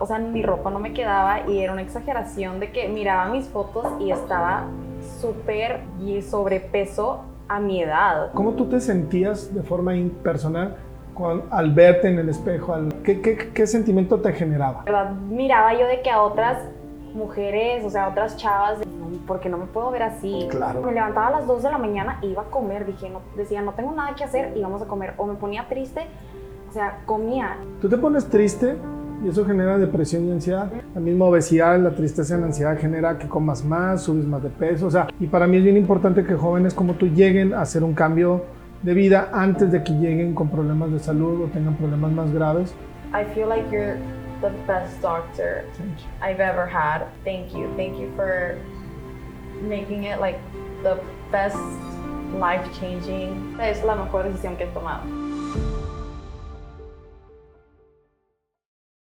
O sea, mi ropa no me quedaba y era una exageración de que miraba mis fotos y estaba súper y sobrepeso a mi edad. ¿Cómo tú te sentías de forma impersonal con, al verte en el espejo? Al, ¿qué, qué, qué sentimiento te generaba? ¿Verdad? Miraba yo de que a otras mujeres, o sea, a otras chavas, porque no me puedo ver así. Claro. Me levantaba a las 2 de la mañana e iba a comer, dije, no, decía, no tengo nada que hacer y vamos a comer. O me ponía triste, o sea, comía. Tú te pones triste y eso genera depresión y ansiedad. La misma obesidad, la tristeza y la ansiedad genera que comas más, subes más de peso. O sea, y para mí es bien importante que jóvenes como tú lleguen a hacer un cambio de vida antes de que lleguen con problemas de salud o tengan problemas más graves. I feel like you're the best doctor I've ever had. Thank you. Thank you for making it like the best life changing. Es la mejor decisión que he tomado.